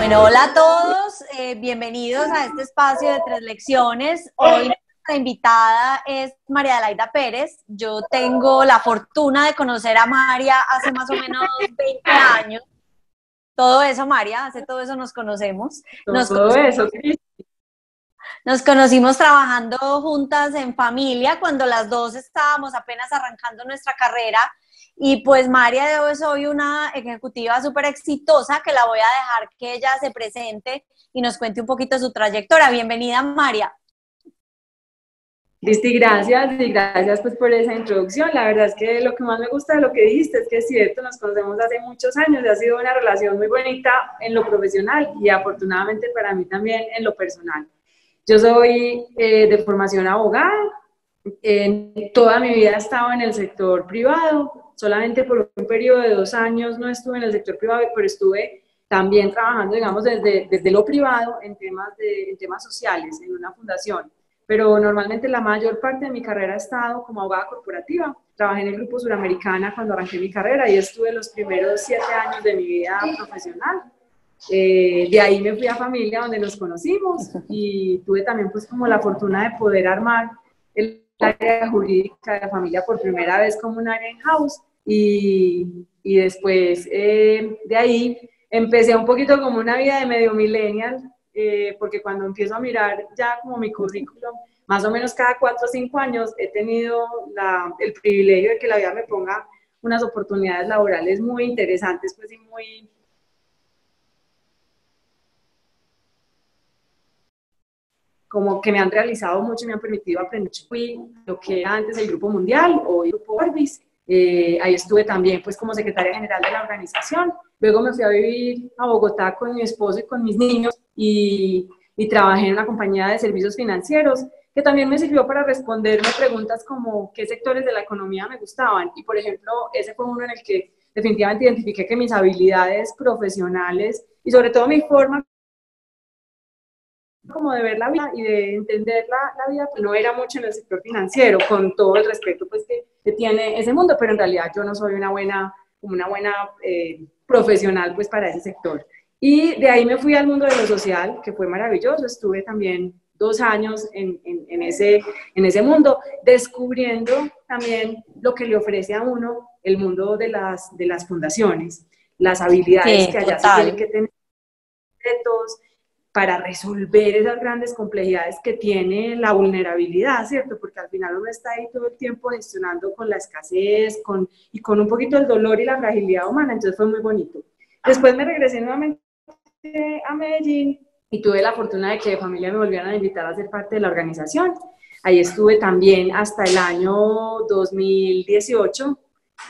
Bueno, hola a todos, eh, bienvenidos a este espacio de tres lecciones. Hoy nuestra invitada es María Adelaida Pérez. Yo tengo la fortuna de conocer a María hace más o menos 20 años. Todo eso, María, hace todo eso nos conocemos. Nos todo eso, Nos conocimos trabajando juntas en familia cuando las dos estábamos apenas arrancando nuestra carrera y pues María de hoy soy una ejecutiva súper exitosa que la voy a dejar que ella se presente y nos cuente un poquito su trayectoria. Bienvenida, María. Listi, gracias y gracias pues por esa introducción. La verdad es que lo que más me gusta de lo que dijiste es que es cierto, nos conocemos hace muchos años y ha sido una relación muy bonita en lo profesional y afortunadamente para mí también en lo personal. Yo soy eh, de formación abogada, en toda mi vida he estado en el sector privado, solamente por un periodo de dos años no estuve en el sector privado, pero estuve también trabajando, digamos, desde, desde lo privado en temas, de, en temas sociales, en una fundación. Pero normalmente la mayor parte de mi carrera ha estado como abogada corporativa. Trabajé en el Grupo Suramericana cuando arranqué mi carrera y estuve los primeros siete años de mi vida profesional. Eh, de ahí me fui a familia donde nos conocimos y tuve también pues como la fortuna de poder armar el área jurídica de familia por primera vez como un área in-house y, y después eh, de ahí empecé un poquito como una vida de medio millennial, eh, porque cuando empiezo a mirar ya como mi currículum, más o menos cada cuatro o cinco años he tenido el privilegio de que la vida me ponga unas oportunidades laborales muy interesantes, pues y muy... como que me han realizado mucho y me han permitido aprender. Fui lo que era antes el Grupo Mundial o el Grupo Orbis, eh, ahí estuve también pues como secretaria general de la organización. Luego me fui a vivir a Bogotá con mi esposo y con mis niños y, y trabajé en una compañía de servicios financieros que también me sirvió para responderme preguntas como qué sectores de la economía me gustaban. Y por ejemplo, ese fue uno en el que definitivamente identifiqué que mis habilidades profesionales y sobre todo mi forma como de ver la vida y de entender la, la vida, pues no era mucho en el sector financiero, con todo el respeto pues que, que, tiene ese mundo, pero en realidad yo no soy una buena, una buena eh, profesional pues para ese sector. Y de ahí me fui al mundo de lo social, que fue maravilloso, estuve también dos años en, en, en, ese, en ese mundo, descubriendo también lo que le ofrece a uno el mundo de las, de las fundaciones, las habilidades Sí, que allá se tienen que tener, retos, para resolver esas grandes complejidades que tiene la vulnerabilidad, ¿cierto? Porque al final uno está ahí todo el tiempo gestionando con la escasez con, y con un poquito el dolor y la fragilidad humana, entonces fue muy bonito. Después me regresé nuevamente a Medellín y tuve la fortuna de que de familia me volvieran a invitar a ser parte de la organización. Ahí estuve también hasta el año 2018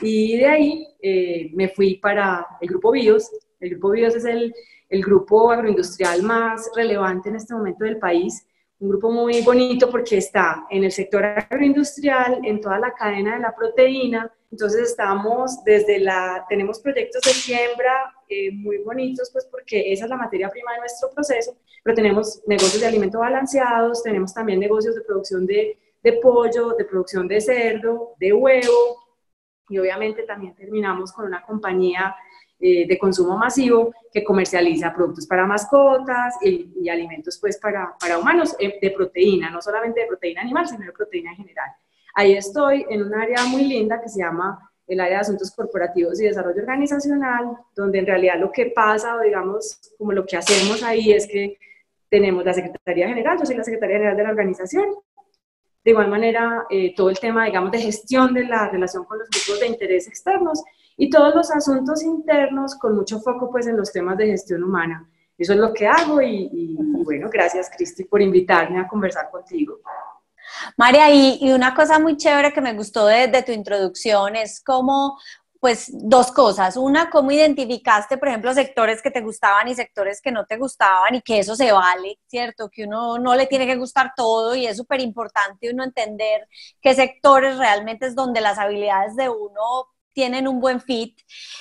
y de ahí eh, me fui para el Grupo BIOS. El Grupo BIOS es el el grupo agroindustrial más relevante en este momento del país, un grupo muy bonito porque está en el sector agroindustrial, en toda la cadena de la proteína, entonces estamos desde la, tenemos proyectos de siembra eh, muy bonitos, pues porque esa es la materia prima de nuestro proceso, pero tenemos negocios de alimentos balanceados, tenemos también negocios de producción de, de pollo, de producción de cerdo, de huevo, y obviamente también terminamos con una compañía eh, de consumo masivo que comercializa productos para mascotas y, alimentos pues para, para humanos eh, de proteína, no solamente de proteína animal, sino de proteína en general. Ahí estoy en un área muy linda que se llama el área de asuntos corporativos y desarrollo organizacional, donde en realidad lo que pasa, o digamos, como lo que hacemos ahí es que tenemos la Secretaría General, yo soy la Secretaría General de la organización, de igual manera, eh, todo el tema, digamos, de gestión de la relación con los grupos de interés externos y todos los asuntos internos con mucho foco pues en los temas de gestión humana. Eso es lo que hago y, y, bueno, gracias Cristi por invitarme a conversar contigo. María, y, y, una cosa muy chévere que me gustó de, de tu introducción es como pues dos cosas. Una, cómo identificaste, por ejemplo, sectores que te gustaban y sectores que no te gustaban y que eso se vale, ¿cierto? Que uno no le tiene que gustar todo y es súper importante uno entender qué sectores realmente es donde las habilidades de uno tienen un buen fit.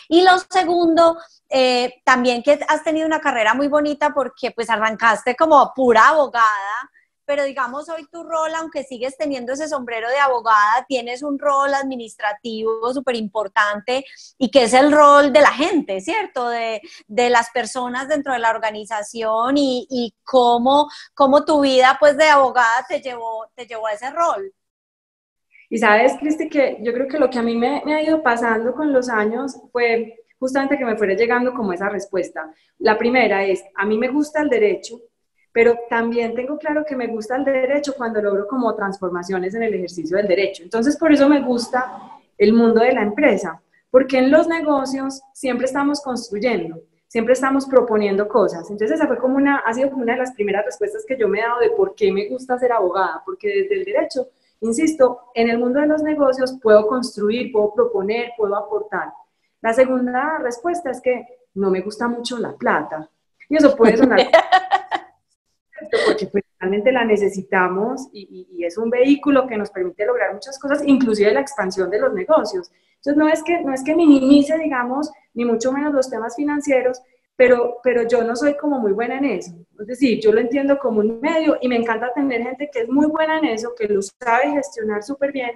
Y lo segundo, eh, también que has tenido una carrera muy bonita porque pues arrancaste como pura abogada, pero digamos hoy tu rol, aunque sigues teniendo ese sombrero de abogada, tienes un rol administrativo súper importante y que es el rol de la gente, ¿cierto? De, las personas dentro de la organización y, cómo, cómo, tu vida pues de abogada te llevó, te llevó a ese rol. Y sabes, Cristi, que yo creo que lo que a mí me, ha ido pasando con los años fue justamente que me fuera llegando como esa respuesta. La primera es, a mí me gusta el derecho, pero también tengo claro que me gusta el derecho cuando logro como transformaciones en el ejercicio del derecho. Entonces, por eso me gusta el mundo de la empresa, porque en los negocios siempre estamos construyendo, siempre estamos proponiendo cosas. Entonces, esa fue como una, ha sido como una de las primeras respuestas que yo me he dado de por qué me gusta ser abogada, porque desde el derecho, insisto, en el mundo de los negocios puedo construir, puedo proponer, puedo aportar. La segunda respuesta es que no me gusta mucho la plata. Y eso puede sonar porque pues, realmente la necesitamos y, es un vehículo que nos permite lograr muchas cosas, inclusive la expansión de los negocios. Entonces no es que, no es que minimice, digamos, ni mucho menos los temas financieros, pero, pero yo no soy como muy buena en eso. Es decir, yo lo entiendo como un medio y me encanta tener gente que es muy buena en eso, que lo sabe gestionar súper bien,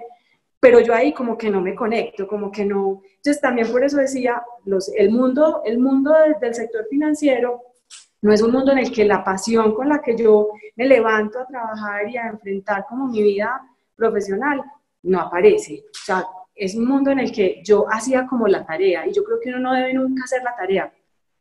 pero yo ahí como que no me conecto, como que no. Entonces también por eso decía, los, el mundo, el mundo del sector financiero no es un mundo en el que la pasión con la que yo me levanto a trabajar y a enfrentar como mi vida profesional no aparece. O sea, es un mundo en el que yo hacía como la tarea y yo creo que uno no debe nunca hacer la tarea.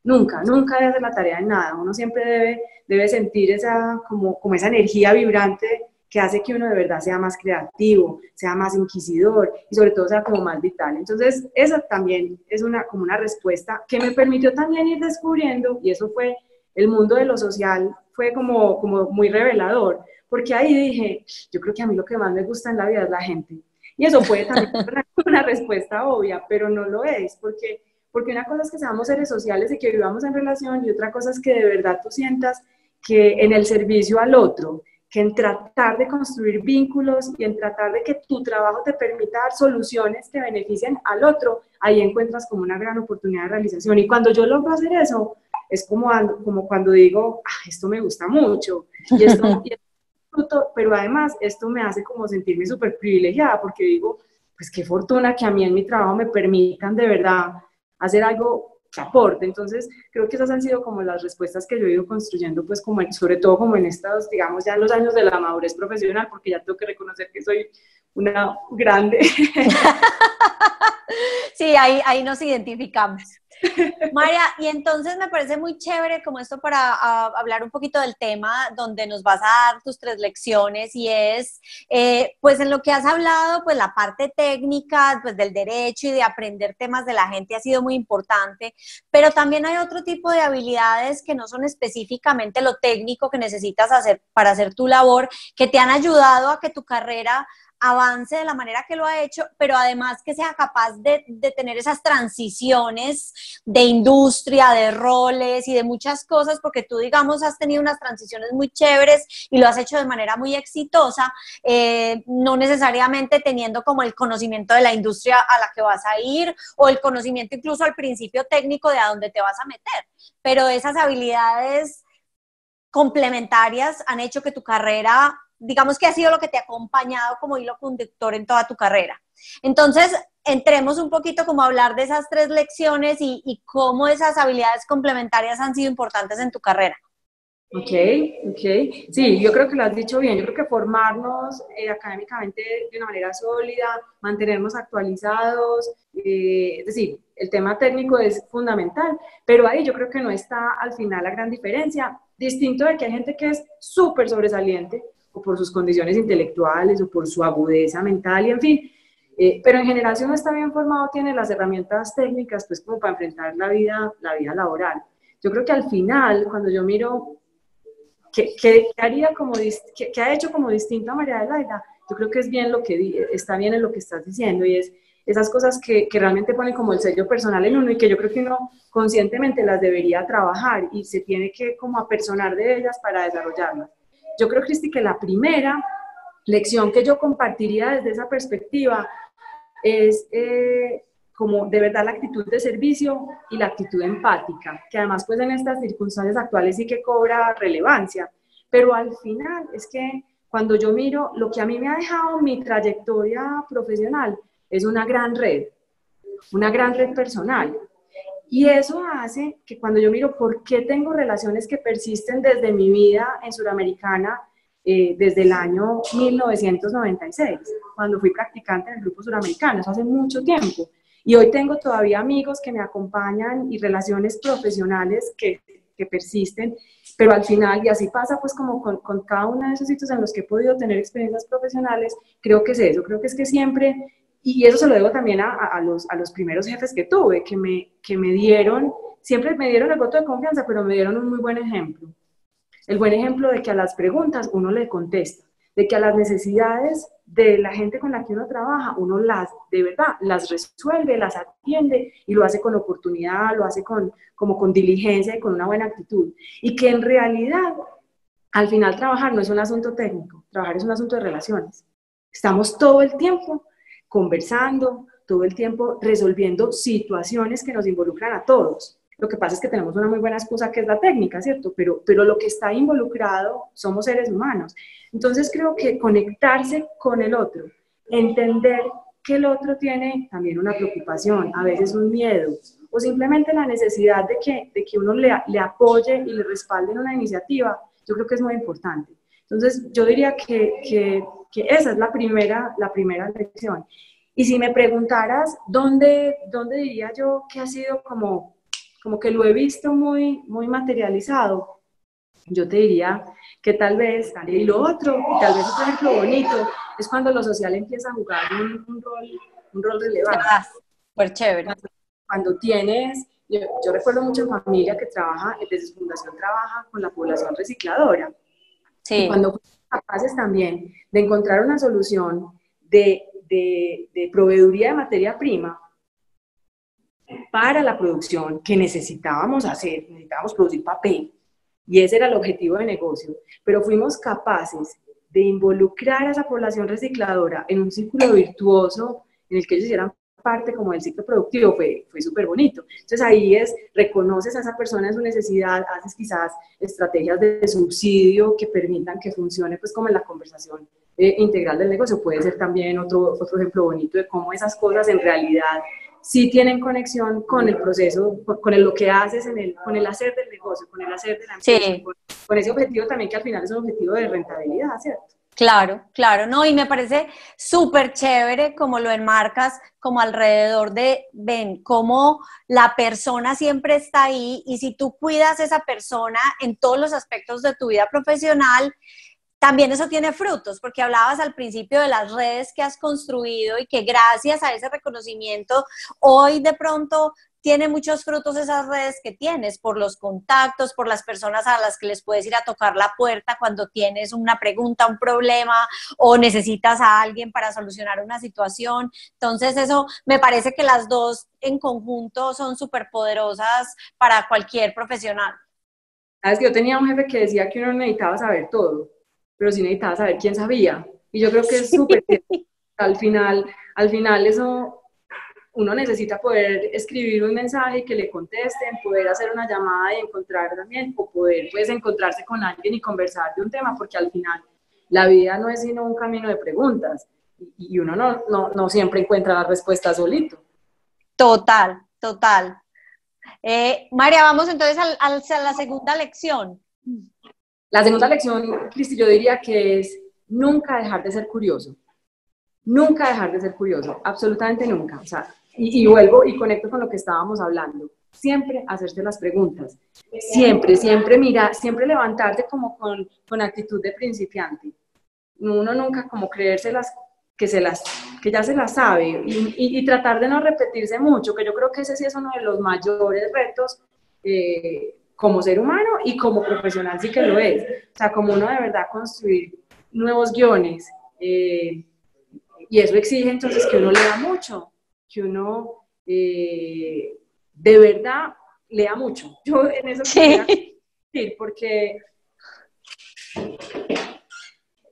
Nunca, nunca debe hacer la tarea en nada. Uno siempre debe, debe sentir esa, como, como esa energía vibrante que hace que uno de verdad sea más creativo, sea más inquisidor y sobre todo sea como más vital. Entonces, esa también es una, como una respuesta que me permitió también ir descubriendo, y eso fue el mundo de lo social fue como, como muy revelador, porque ahí dije, yo creo que a mí lo que más me gusta en la vida es la gente. Y eso puede también ser una respuesta obvia, pero no lo es, porque, porque una cosa es que seamos seres sociales y que vivamos en relación y otra cosa es que de verdad tú sientas que en el servicio al otro, que en tratar de construir vínculos y en tratar de que tu trabajo te permita dar soluciones que beneficien al otro, ahí encuentras como una gran oportunidad de realización. Y cuando yo logro hacer eso, es como, como cuando digo, ah, esto me gusta mucho, y esto, pero además esto me hace como sentirme súper privilegiada, porque digo, pues qué fortuna que a mí en mi trabajo me permitan de verdad hacer algo que aporte. Entonces, creo que esas han sido como las respuestas que yo he ido construyendo, pues como sobre todo como en estos, digamos, ya en los años de la madurez profesional, porque ya tengo que reconocer que soy una grande. Sí, ahí, ahí nos identificamos. María, y entonces me parece muy chévere como esto para hablar un poquito del tema donde nos vas a dar tus tres lecciones y es, eh, pues en lo que has hablado, pues la parte técnica, pues del derecho y de aprender temas de la gente ha sido muy importante, pero también hay otro tipo de habilidades que no son específicamente lo técnico que necesitas hacer para hacer tu labor, que te han ayudado a que tu carrera avance de la manera que lo ha hecho, pero además que sea capaz de, tener esas transiciones de industria, de roles y de muchas cosas, porque tú, digamos, has tenido unas transiciones muy chéveres y lo has hecho de manera muy exitosa, eh, no necesariamente teniendo como el conocimiento de la industria a la que vas a ir o el conocimiento incluso al principio técnico de a dónde te vas a meter, pero esas habilidades complementarias han hecho que tu carrera digamos que ha sido lo que te ha acompañado como hilo conductor en toda tu carrera. Entonces, entremos un poquito como a hablar de esas tres lecciones y, cómo esas habilidades complementarias han sido importantes en tu carrera. Ok, ok. Sí, yo creo que lo has dicho bien. Yo creo que formarnos eh, académicamente de una manera sólida, mantenernos actualizados, eh, es decir, el tema técnico es fundamental, pero ahí yo creo que no está al final la gran diferencia, distinto de que hay gente que es súper sobresaliente, o por sus condiciones intelectuales o por su agudeza mental y en fin. Eh, pero en general, si uno está bien formado, tiene las herramientas técnicas, pues como para enfrentar la vida, la vida laboral. Yo creo que al final, cuando yo miro qué, qué haría como, qué, ha hecho como distinto a María Adelaida, yo creo que es bien lo que, está bien en lo que estás diciendo y es esas cosas que, que, realmente ponen como el sello personal en uno y que yo creo que uno conscientemente las debería trabajar y se tiene que como apersonar de ellas para desarrollarlas. Yo creo, Cristi, que la primera lección que yo compartiría desde esa perspectiva es eh, como de verdad la actitud de servicio y la actitud empática, que además pues en estas circunstancias actuales sí que cobra relevancia, Pero al final es que cuando yo miro lo que a mí me ha dejado mi trayectoria profesional, es una gran red, una gran red personal. Y eso hace que cuando yo miro por qué tengo relaciones que persisten desde mi vida en Suramericana, eh, desde el año 1996, cuando fui practicante en el grupo suramericano, eso hace mucho tiempo. Y hoy tengo todavía amigos que me acompañan y relaciones profesionales que, que persisten, pero al final, y así pasa pues como con, con, cada uno de esos sitios en los que he podido tener experiencias profesionales, creo que es eso, creo que es que siempre, y eso se lo debo también a, los, a los primeros jefes que tuve, que me, que me dieron, siempre me dieron el voto de confianza, pero me dieron un muy buen ejemplo. El buen ejemplo de que a las preguntas uno le contesta, de que a las necesidades de la gente con la que uno trabaja, uno las, de verdad, las resuelve, las atiende y lo hace con oportunidad, lo hace con, como con diligencia y con una buena actitud. Y que en realidad, al final trabajar no es un asunto técnico, trabajar es un asunto de relaciones. Estamos todo el tiempo conversando, todo el tiempo resolviendo situaciones que nos involucran a todos. Lo que pasa es que tenemos una muy buena excusa que es la técnica, ¿cierto? Pero, pero lo que está involucrado somos seres humanos. Entonces creo que conectarse con el otro, entender que el otro tiene también una preocupación, a veces un miedo, o simplemente la necesidad de que, de que uno le, le apoye y le respalde en una iniciativa, yo creo que es muy importante. Entonces yo diría que, que, que esa es la primera, la primera lección. Y si me preguntaras dónde, dónde diría yo que ha sido como como que lo he visto muy, muy materializado, yo te diría que tal vez, y lo otro, y tal vez otro ejemplo bonito, es cuando lo social empieza a jugar un, rol, un rol relevante. Ah, pues chévere. Cuando, tienes, yo, recuerdo mucho en familia que trabaja, desde su fundación trabaja con la población recicladora. Sí. Y cuando fuimos capaces también de encontrar una solución de, de, de proveeduría de materia prima, para la producción que necesitábamos hacer, necesitábamos producir papel, y ese era el objetivo de negocio, pero fuimos capaces de involucrar a esa población recicladora en un círculo virtuoso en el que ellos hicieran parte como del ciclo productivo, fue, fue súper bonito. Entonces ahí es, reconoces a esa persona en su necesidad, haces quizás estrategias de subsidio que permitan que funcione pues como en la conversación eh, integral del negocio. Puede ser también otro, otro ejemplo bonito de cómo esas cosas en realidad sí tienen conexión con el proceso, con, lo que haces, en el, con el hacer del negocio, con el hacer de la empresa, con, ese objetivo también que al final es un objetivo de rentabilidad, ¿cierto? Claro, claro, no, y me parece súper chévere como lo enmarcas, como alrededor de, ven, cómo la persona siempre está ahí y si tú cuidas a esa persona en todos los aspectos de tu vida profesional, también eso tiene frutos, porque hablabas al principio de las redes que has construido y que gracias a ese reconocimiento hoy de pronto tiene muchos frutos esas redes que tienes, por los contactos, por las personas a las que les puedes ir a tocar la puerta cuando tienes una pregunta, un problema o necesitas a alguien para solucionar una situación. Entonces eso me parece que las dos en conjunto son súper poderosas para cualquier profesional. Sabes que yo tenía un jefe que decía que uno necesitaba saber todo pero sí necesitaba saber quién sabía. Y yo creo que es súper al final, al final eso uno necesita poder escribir un mensaje y que le contesten, poder hacer una llamada y encontrar también, o poder pues encontrarse con alguien y conversar de un tema, porque al final la vida no es sino un camino de preguntas y uno no, no, no siempre encuentra la respuesta solito. Total, total. Eh, María, vamos entonces a la segunda lección. La segunda lección, Cristi, yo diría que es nunca dejar de ser curioso. Nunca dejar de ser curioso, absolutamente nunca. O sea, y, vuelvo y conecto con lo que estábamos hablando. Siempre hacerse las preguntas. Siempre, siempre mira, siempre levantarte como con, con actitud de principiante. Uno nunca como creérselas que, se las, que ya se las sabe y, y, tratar de no repetirse mucho, que yo creo que ese sí es uno de los mayores retos eh, como ser humano y como profesional sí que lo es. O sea, como uno de verdad construir nuevos guiones. Eh, y eso exige entonces que uno lea mucho, que uno eh, de verdad lea mucho. Yo en eso quisiera decir, porque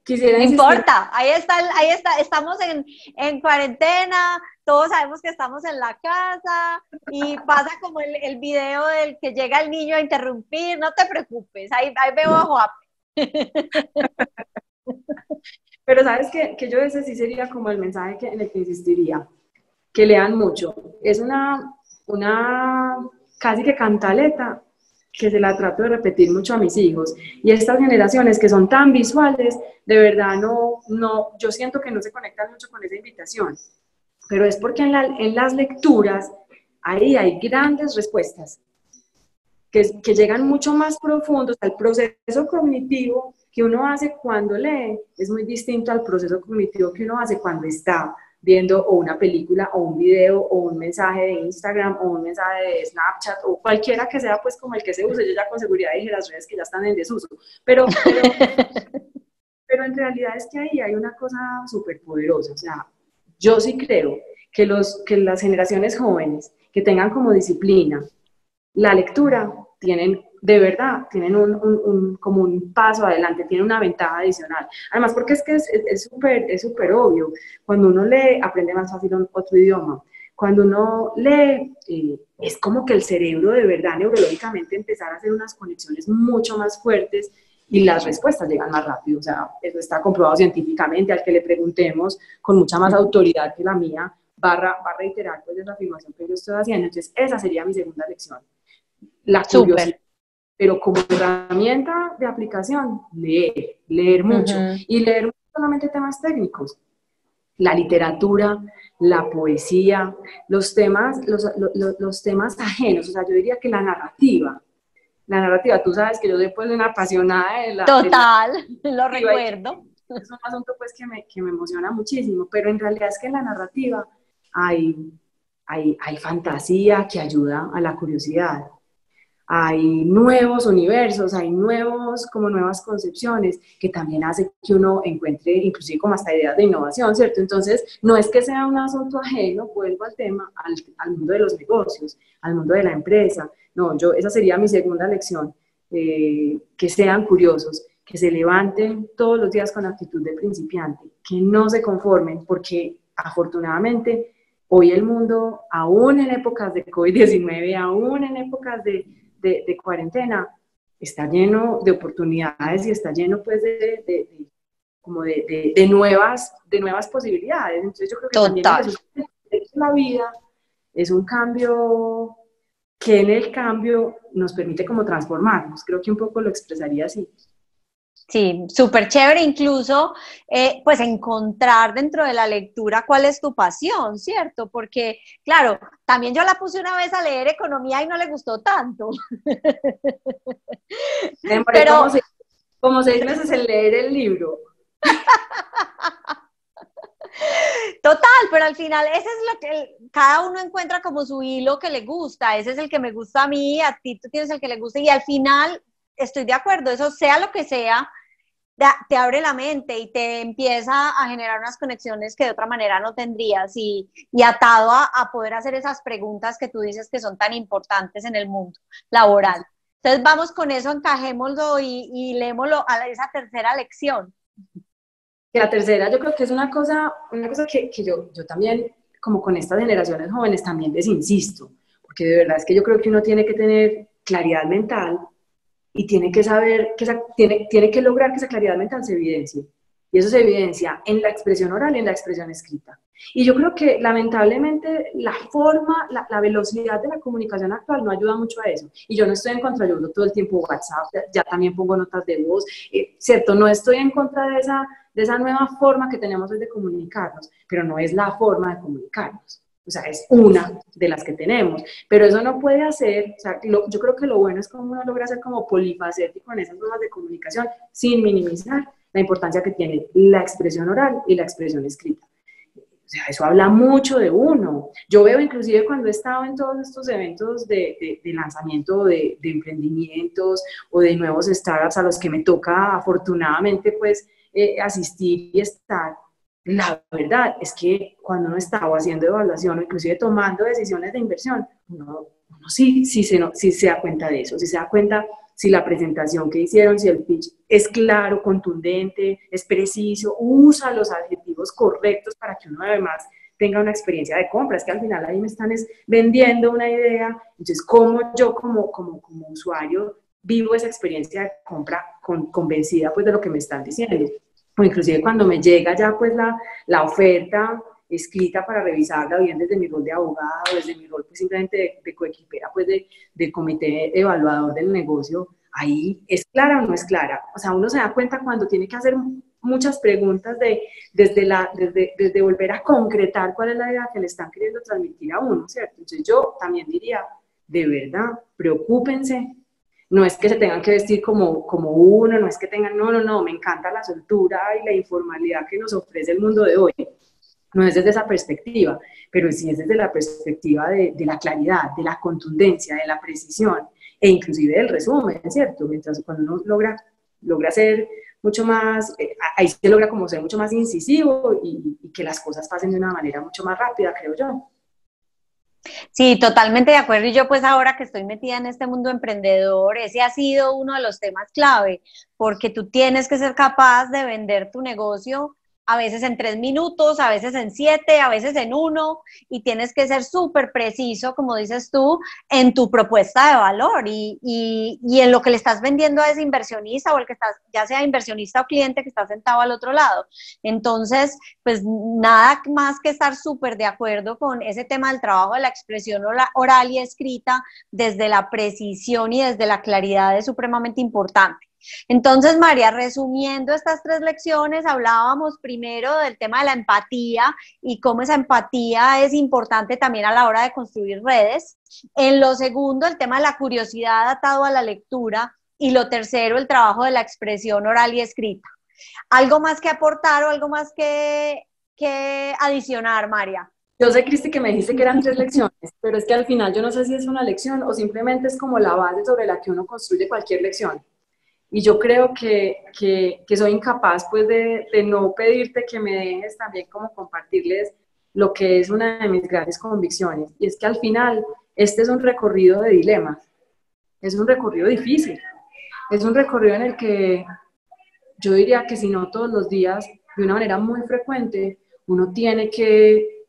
quisiera... No importa, ahí está, ahí está, estamos en, en cuarentena, todos sabemos que estamos en la casa y pasa como el, el, video del que llega el niño a interrumpir, no te preocupes, ahí, ahí veo a Juan. Pero sabes que, que yo ese sí sería como el mensaje que, en el que insistiría, que lean mucho. Es una, una casi que cantaleta que se la trato de repetir mucho a mis hijos. Y estas generaciones que son tan visuales, de verdad no, no, yo siento que no se conectan mucho con esa invitación. Pero es porque en, en las lecturas ahí hay grandes respuestas que, que llegan mucho más profundos al proceso cognitivo que uno hace cuando lee. Es muy distinto al proceso cognitivo que uno hace cuando está viendo o una película o un video o un mensaje de Instagram o un mensaje de Snapchat o cualquiera que sea pues como el que se use, yo ya con seguridad dije las redes que ya están en desuso, pero, pero, en realidad es que ahí hay una cosa súper poderosa, o sea, yo sí creo que, los, que las generaciones jóvenes que tengan como disciplina la lectura tienen de verdad tienen un, un, como un paso adelante, tienen una ventaja adicional. Además, porque es que es súper es súper obvio, cuando uno lee, aprende más fácil otro idioma. Cuando uno lee, eh, es como que el cerebro de verdad neurológicamente empezar a hacer unas conexiones mucho más fuertes y las respuestas llegan más rápido. O sea, eso está comprobado científicamente, al que le preguntemos con mucha más autoridad que la mía, va a, reiterar pues esa afirmación que yo estoy haciendo. Entonces, esa sería mi segunda lección. La curiosidad pero como herramienta de aplicación, leer, leer mucho. Y leer no solamente temas técnicos, la literatura, la poesía, los temas, los, los, los, temas ajenos, o sea, yo diría que la narrativa. La narrativa, tú sabes que yo después de una apasionada de la... Total, lo recuerdo. Es un asunto pues que me, que me emociona muchísimo, pero en realidad es que en la narrativa hay, hay, hay fantasía que ayuda a la curiosidad hay nuevos universos, hay nuevos, como nuevas concepciones que también hace que uno encuentre inclusive como hasta ideas de innovación, ¿cierto? Entonces, no es que sea un asunto ajeno, vuelvo al tema, al, mundo de los negocios, al mundo de la empresa. No, yo, esa sería mi segunda lección, eh, que sean curiosos, que se levanten todos los días con actitud de principiante, que no se conformen, porque afortunadamente hoy el mundo, aún en épocas de COVID-19, aún en épocas de de, cuarentena está lleno de oportunidades y está lleno pues de, como de, nuevas, de nuevas posibilidades. Entonces yo creo que también la vida es un cambio que en el cambio nos permite como transformarnos. Creo que un poco lo expresaría así. Sí, súper chévere incluso, eh, pues encontrar dentro de la lectura cuál es tu pasión, ¿cierto? Porque, claro, también yo la puse una vez a leer economía y no le gustó tanto. pero, como, se, como seis meses en leer el libro. Total, pero al final ese es lo que cada uno encuentra como su hilo que le gusta, ese es el que me gusta a mí, a ti tú tienes el que le gusta y al final estoy de acuerdo, eso sea lo que sea, te abre la mente y te empieza a generar unas conexiones que de otra manera no tendrías y, atado a, poder hacer esas preguntas que tú dices que son tan importantes en el mundo laboral. Entonces vamos con eso, encajémoslo y, y leémoslo a esa tercera lección. La tercera yo creo que es una cosa, una cosa que, que yo, yo también, como con estas generaciones jóvenes, también les insisto, porque de verdad es que yo creo que uno tiene que tener claridad mental y tiene que saber, que tiene, tiene que lograr que esa claridad mental se evidencie. Y eso se evidencia en la expresión oral y en la expresión escrita. Y yo creo que lamentablemente la forma, la, la, velocidad de la comunicación actual no ayuda mucho a eso. Y yo no estoy en contra, yo uso todo el tiempo WhatsApp, ya, también pongo notas de voz, eh, ¿cierto? No estoy en contra de esa, de esa nueva forma que tenemos hoy de comunicarnos, pero no es la forma de comunicarnos. O sea, es una de las que tenemos, pero eso no puede hacer, o sea, yo creo que lo bueno es como uno logra ser como polifacético en esas formas de comunicación sin minimizar la importancia que tiene la expresión oral y la expresión escrita. O sea, eso habla mucho de uno. Yo veo inclusive cuando he estado en todos estos eventos de, de, lanzamiento de, de, emprendimientos o de nuevos startups a los que me toca afortunadamente pues eh, asistir y estar, la verdad es que cuando uno estaba haciendo evaluación o inclusive tomando decisiones de inversión, uno, sí, sí, se, sí se da cuenta de eso, si se da cuenta si la presentación que hicieron, si el pitch es claro, contundente, es preciso, usa los adjetivos correctos para que uno además tenga una experiencia de compra. Es que al final ahí me están vendiendo una idea. Entonces, ¿cómo yo como, como, como usuario vivo esa experiencia de compra convencida pues de lo que me están diciendo. O inclusive cuando me llega ya pues la, la oferta escrita para revisarla bien desde mi rol de abogado, desde mi rol pues simplemente de, de coequipera pues de, del comité evaluador del negocio, ahí es clara o no es clara. O sea, uno se da cuenta cuando tiene que hacer muchas preguntas de, desde, la, desde, desde volver a concretar cuál es la idea que le están queriendo transmitir a uno, ¿cierto? Entonces yo también diría, de verdad, preocúpense. No es que se tengan que vestir como, como uno, no es que tengan, no, no, no, me encanta la soltura y la informalidad que nos ofrece el mundo de hoy. No es desde esa perspectiva, pero sí es desde la perspectiva de, la claridad, de la contundencia, de la precisión e inclusive del resumen, ¿cierto? Mientras cuando uno logra, logra ser mucho más, eh, ahí se logra como ser mucho más incisivo y que las cosas pasen de una manera mucho más rápida, creo yo. Sí, totalmente de acuerdo. Y yo pues ahora que estoy metida en este mundo emprendedor, ese ha sido uno de los temas clave, porque tú tienes que ser capaz de vender tu negocio a veces en tres minutos, a veces en siete, a veces en uno, y tienes que ser súper preciso, como dices tú, en tu propuesta de valor y, en lo que le estás vendiendo a ese inversionista o el que estás, ya sea inversionista o cliente que está sentado al otro lado. Entonces, pues nada más que estar súper de acuerdo con ese tema del trabajo de la expresión oral y escrita desde la precisión y desde la claridad es supremamente importante. Entonces, María, resumiendo estas tres lecciones, hablábamos primero del tema de la empatía y cómo esa empatía es importante también a la hora de construir redes. En lo segundo, el tema de la curiosidad atado a la lectura. Y lo tercero, el trabajo de la expresión oral y escrita. ¿Algo más que aportar o algo más que, que adicionar, María? Yo sé, Cristi, que me dijiste que eran tres lecciones, pero es que al final yo no sé si es una lección o simplemente es como la base sobre la que uno construye cualquier lección. Y yo creo que, que, soy incapaz pues de, de, no pedirte que me dejes también como compartirles lo que es una de mis grandes convicciones. Y es que al final este es un recorrido de dilemas, es un recorrido difícil, es un recorrido en el que yo diría que si no todos los días, de una manera muy frecuente, uno tiene que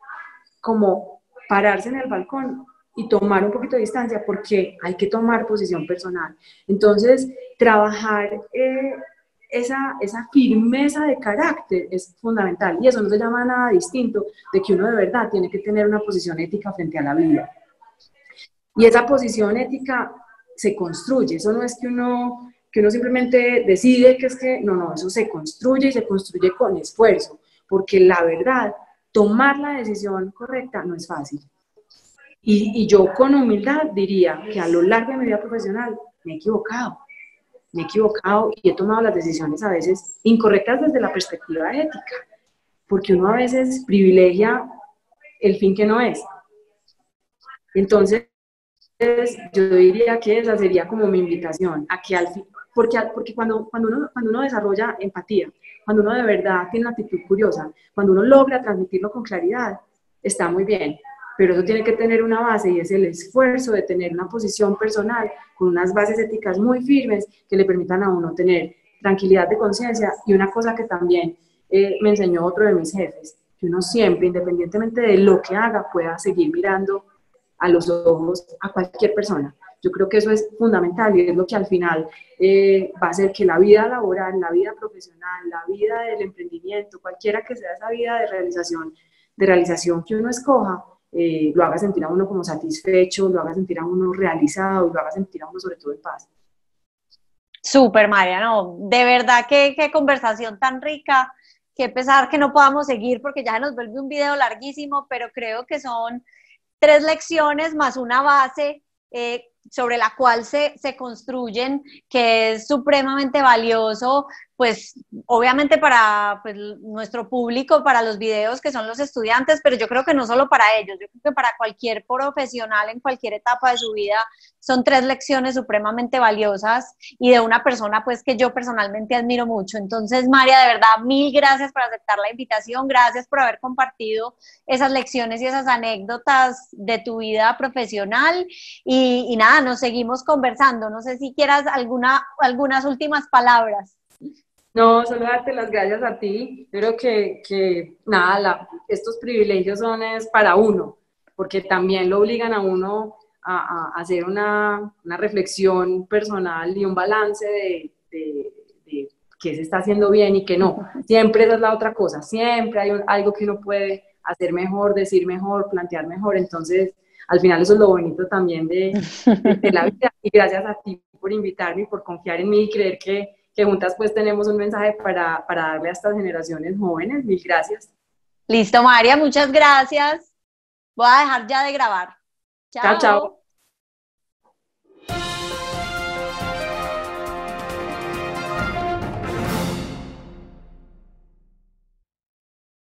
como pararse en el balcón y tomar un poquito de distancia porque hay que tomar posición personal. Entonces, trabajar eh, esa, esa firmeza de carácter es fundamental y eso no se llama nada distinto de que uno de verdad tiene que tener una posición ética frente a la vida. Y esa posición ética se construye, eso no es que uno, que uno simplemente decide que es que, no, no, eso se construye y se construye con esfuerzo, porque la verdad, tomar la decisión correcta no es fácil. Y, y, yo con humildad diría que a lo largo de mi vida profesional me he equivocado, me he equivocado y he tomado las decisiones a veces incorrectas desde la perspectiva ética, porque uno a veces privilegia el fin que no es. Entonces, yo diría que esa sería como mi invitación, a que al fin, porque, porque cuando, cuando, uno, cuando uno desarrolla empatía, cuando uno de verdad tiene una actitud curiosa, cuando uno logra transmitirlo con claridad, está muy bien pero eso tiene que tener una base y es el esfuerzo de tener una posición personal con unas bases éticas muy firmes que le permitan a uno tener tranquilidad de conciencia y una cosa que también eh, me enseñó otro de mis jefes, que uno siempre, independientemente de lo que haga, pueda seguir mirando a los ojos a cualquier persona. Yo creo que eso es fundamental y es lo que al final eh, va a hacer que la vida laboral, la vida profesional, la vida del emprendimiento, cualquiera que sea esa vida de realización, de realización que uno escoja, eh, lo haga sentir a uno como satisfecho, lo haga sentir a uno realizado y lo haga sentir a uno sobre todo en paz. Súper, María, no, de verdad que qué conversación tan rica, que pesar que no podamos seguir porque ya nos vuelve un video larguísimo, pero creo que son tres lecciones más una base eh, sobre la cual se, se, construyen, que es supremamente valioso pues obviamente para pues, nuestro público, para los videos que son los estudiantes, pero yo creo que no solo para ellos, yo creo que para cualquier profesional en cualquier etapa de su vida son tres lecciones supremamente valiosas y de una persona pues que yo personalmente admiro mucho. Entonces, María, de verdad, mil gracias por aceptar la invitación, gracias por haber compartido esas lecciones y esas anécdotas de tu vida profesional y, y nada, nos seguimos conversando. No sé si quieras alguna, algunas últimas palabras. No, solo darte las gracias a ti. Creo que, que nada, estos privilegios son es para uno, porque también lo obligan a uno a, hacer una, una, reflexión personal y un balance de, de, qué se está haciendo bien y qué no. Siempre esa es la otra cosa, siempre hay algo que uno puede hacer mejor, decir mejor, plantear mejor. Entonces, al final eso es lo bonito también de, la vida. Y gracias a ti por invitarme y por confiar en mí y creer que, que juntas pues tenemos un mensaje para, para darle a estas generaciones jóvenes. Mil gracias. Listo, María, muchas gracias. Voy a dejar ya de grabar. Chao, chao. chao.